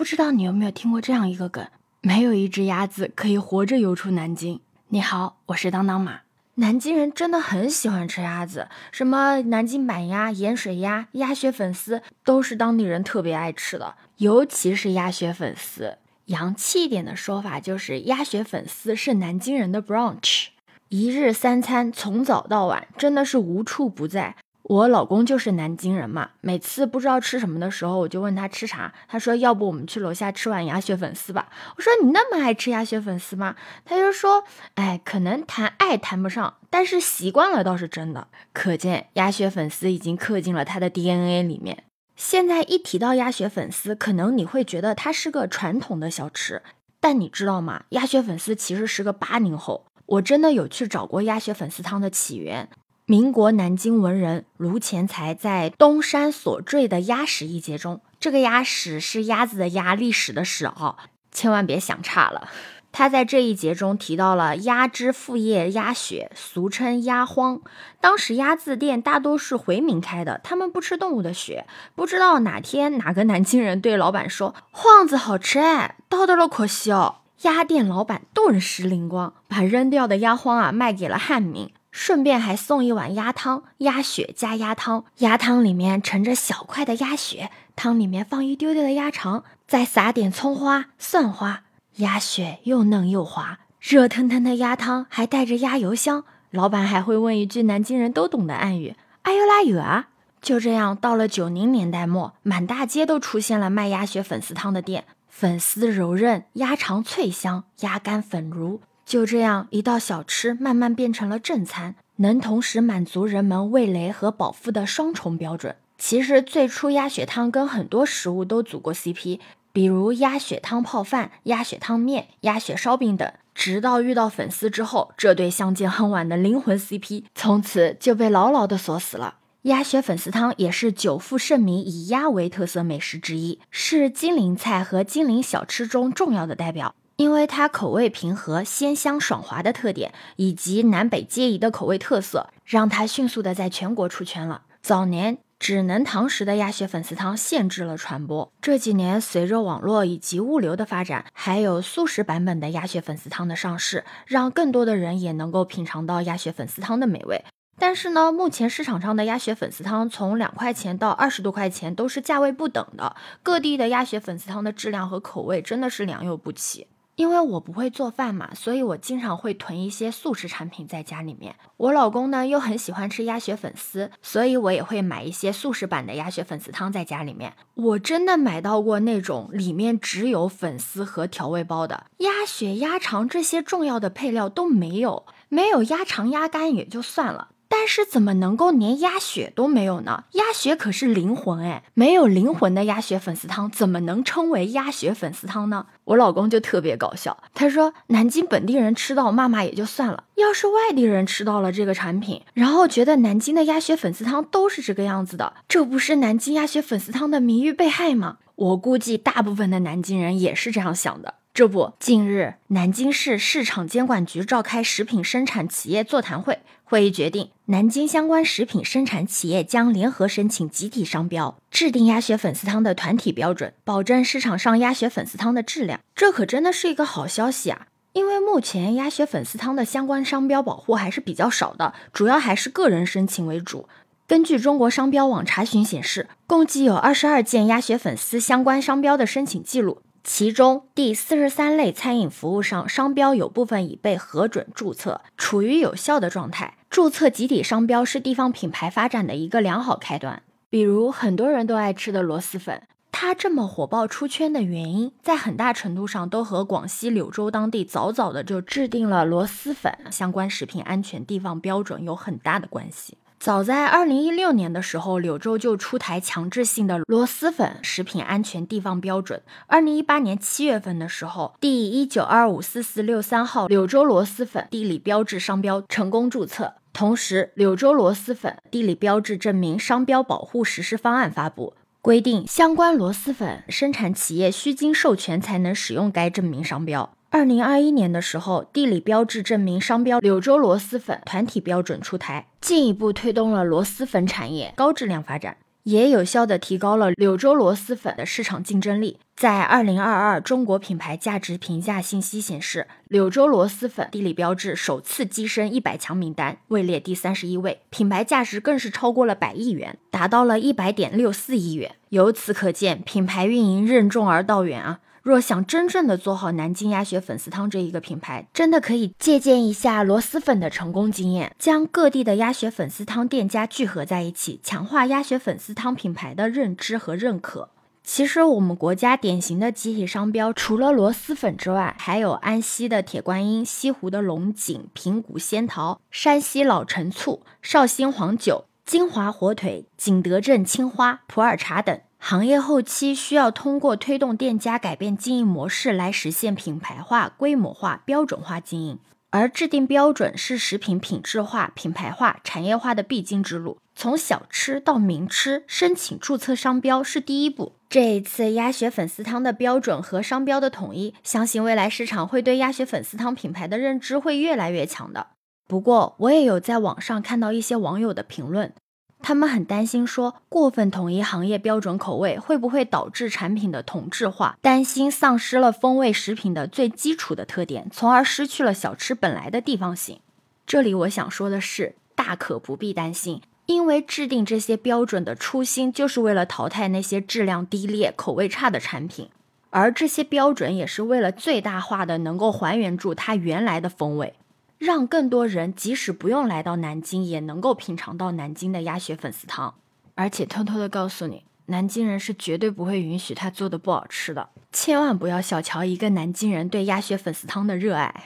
不知道你有没有听过这样一个梗：没有一只鸭子可以活着游出南京。你好，我是当当马。南京人真的很喜欢吃鸭子，什么南京板鸭、盐水鸭、鸭血粉丝，都是当地人特别爱吃的。尤其是鸭血粉丝，洋气一点的说法就是鸭血粉丝是南京人的 brunch，一日三餐从早到晚真的是无处不在。我老公就是南京人嘛，每次不知道吃什么的时候，我就问他吃啥，他说要不我们去楼下吃碗鸭血粉丝吧。我说你那么爱吃鸭血粉丝吗？他就说，哎，可能谈爱谈不上，但是习惯了倒是真的。可见鸭血粉丝已经刻进了他的 DNA 里面。现在一提到鸭血粉丝，可能你会觉得它是个传统的小吃，但你知道吗？鸭血粉丝其实是个八零后。我真的有去找过鸭血粉丝汤的起源。民国南京文人卢钱财在《东山所坠的鸭史》一节中，这个鸭史是鸭子的鸭，历史的史啊，千万别想差了。他在这一节中提到了鸭之副业鸭血，俗称鸭荒。当时鸭子店大多是回民开的，他们不吃动物的血。不知道哪天哪个南京人对老板说：“荒子好吃哎，倒掉了可惜哦。”鸭店老板顿时灵光，把扔掉的鸭荒啊卖给了汉民。顺便还送一碗鸭汤，鸭血加鸭汤，鸭汤里面盛着小块的鸭血，汤里面放一丢丢的鸭肠，再撒点葱花、蒜花，鸭血又嫩又滑，热腾腾的鸭汤还带着鸭油香。老板还会问一句南京人都懂的暗语：“哎呦拉有啊！”就这样，到了九零年代末，满大街都出现了卖鸭血粉丝汤的店，粉丝柔韧，鸭肠脆香，鸭肝粉如。就这样，一道小吃慢慢变成了正餐，能同时满足人们味蕾和饱腹的双重标准。其实最初鸭血汤跟很多食物都组过 CP，比如鸭血汤泡饭、鸭血汤面、鸭血烧饼等。直到遇到粉丝之后，这对相见恨晚的灵魂 CP 从此就被牢牢的锁死了。鸭血粉丝汤也是久负盛名，以鸭为特色美食之一，是金陵菜和金陵小吃中重要的代表。因为它口味平和、鲜香爽滑的特点，以及南北皆宜的口味特色，让它迅速的在全国出圈了。早年只能堂食的鸭血粉丝汤限制了传播，这几年随着网络以及物流的发展，还有速食版本的鸭血粉丝汤的上市，让更多的人也能够品尝到鸭血粉丝汤的美味。但是呢，目前市场上的鸭血粉丝汤从两块钱到二十多块钱都是价位不等的，各地的鸭血粉丝汤的质量和口味真的是良莠不齐。因为我不会做饭嘛，所以我经常会囤一些速食产品在家里面。我老公呢又很喜欢吃鸭血粉丝，所以我也会买一些速食版的鸭血粉丝汤在家里面。我真的买到过那种里面只有粉丝和调味包的，鸭血、鸭肠这些重要的配料都没有，没有鸭肠、鸭肝也就算了。但是怎么能够连鸭血都没有呢？鸭血可是灵魂哎，没有灵魂的鸭血粉丝汤怎么能称为鸭血粉丝汤呢？我老公就特别搞笑，他说南京本地人吃到骂骂也就算了，要是外地人吃到了这个产品，然后觉得南京的鸭血粉丝汤都是这个样子的，这不是南京鸭血粉丝汤的名誉被害吗？我估计大部分的南京人也是这样想的。这不，近日南京市市场监管局召开食品生产企业座谈会，会议决定，南京相关食品生产企业将联合申请集体商标，制定鸭血粉丝汤的团体标准，保证市场上鸭血粉丝汤的质量。这可真的是一个好消息啊！因为目前鸭血粉丝汤的相关商标保护还是比较少的，主要还是个人申请为主。根据中国商标网查询显示，共计有二十二件鸭血粉丝相关商标的申请记录。其中第四十三类餐饮服务上商标有部分已被核准注册，处于有效的状态。注册集体商标是地方品牌发展的一个良好开端。比如很多人都爱吃的螺蛳粉，它这么火爆出圈的原因，在很大程度上都和广西柳州当地早早的就制定了螺蛳粉相关食品安全地方标准有很大的关系。早在二零一六年的时候，柳州就出台强制性的螺蛳粉食品安全地方标准。二零一八年七月份的时候，第一九二五四四六三号柳州螺蛳粉地理标志商标成功注册，同时柳州螺蛳粉地理标志证明商标保护实施方案发布，规定相关螺蛳粉生产企业需经授权才能使用该证明商标。二零二一年的时候，地理标志证明商标柳州螺蛳粉团体标准出台，进一步推动了螺蛳粉产业高质量发展。也有效地提高了柳州螺蛳粉的市场竞争力。在二零二二中国品牌价值评价信息显示，柳州螺蛳粉地理标志首次跻身一百强名单，位列第三十一位，品牌价值更是超过了百亿元，达到了一百点六四亿元。由此可见，品牌运营任重而道远啊！若想真正的做好南京鸭血粉丝汤这一个品牌，真的可以借鉴一下螺蛳粉的成功经验，将各地的鸭血粉丝汤店家聚合在一起，强化鸭血粉丝汤品牌的认知和认可。其实我们国家典型的集体商标，除了螺蛳粉之外，还有安溪的铁观音、西湖的龙井、平谷仙桃、山西老陈醋、绍兴黄酒、金华火腿、景德镇青花、普洱茶等。行业后期需要通过推动店家改变经营模式来实现品牌化、规模化、标准化经营。而制定标准是食品品质化、品牌化、产业化的必经之路。从小吃到名吃，申请注册商标是第一步。这一次鸭血粉丝汤的标准和商标的统一，相信未来市场会对鸭血粉丝汤品牌的认知会越来越强的。不过，我也有在网上看到一些网友的评论。他们很担心，说过分统一行业标准口味会不会导致产品的同质化？担心丧失了风味食品的最基础的特点，从而失去了小吃本来的地方性。这里我想说的是，大可不必担心，因为制定这些标准的初心就是为了淘汰那些质量低劣、口味差的产品，而这些标准也是为了最大化的能够还原住它原来的风味。让更多人即使不用来到南京，也能够品尝到南京的鸭血粉丝汤。而且偷偷的告诉你，南京人是绝对不会允许他做的不好吃的。千万不要小瞧一个南京人对鸭血粉丝汤的热爱。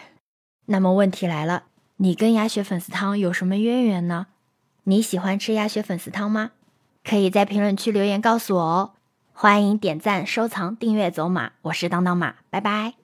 那么问题来了，你跟鸭血粉丝汤有什么渊源呢？你喜欢吃鸭血粉丝汤吗？可以在评论区留言告诉我哦。欢迎点赞、收藏、订阅、走马，我是当当马，拜拜。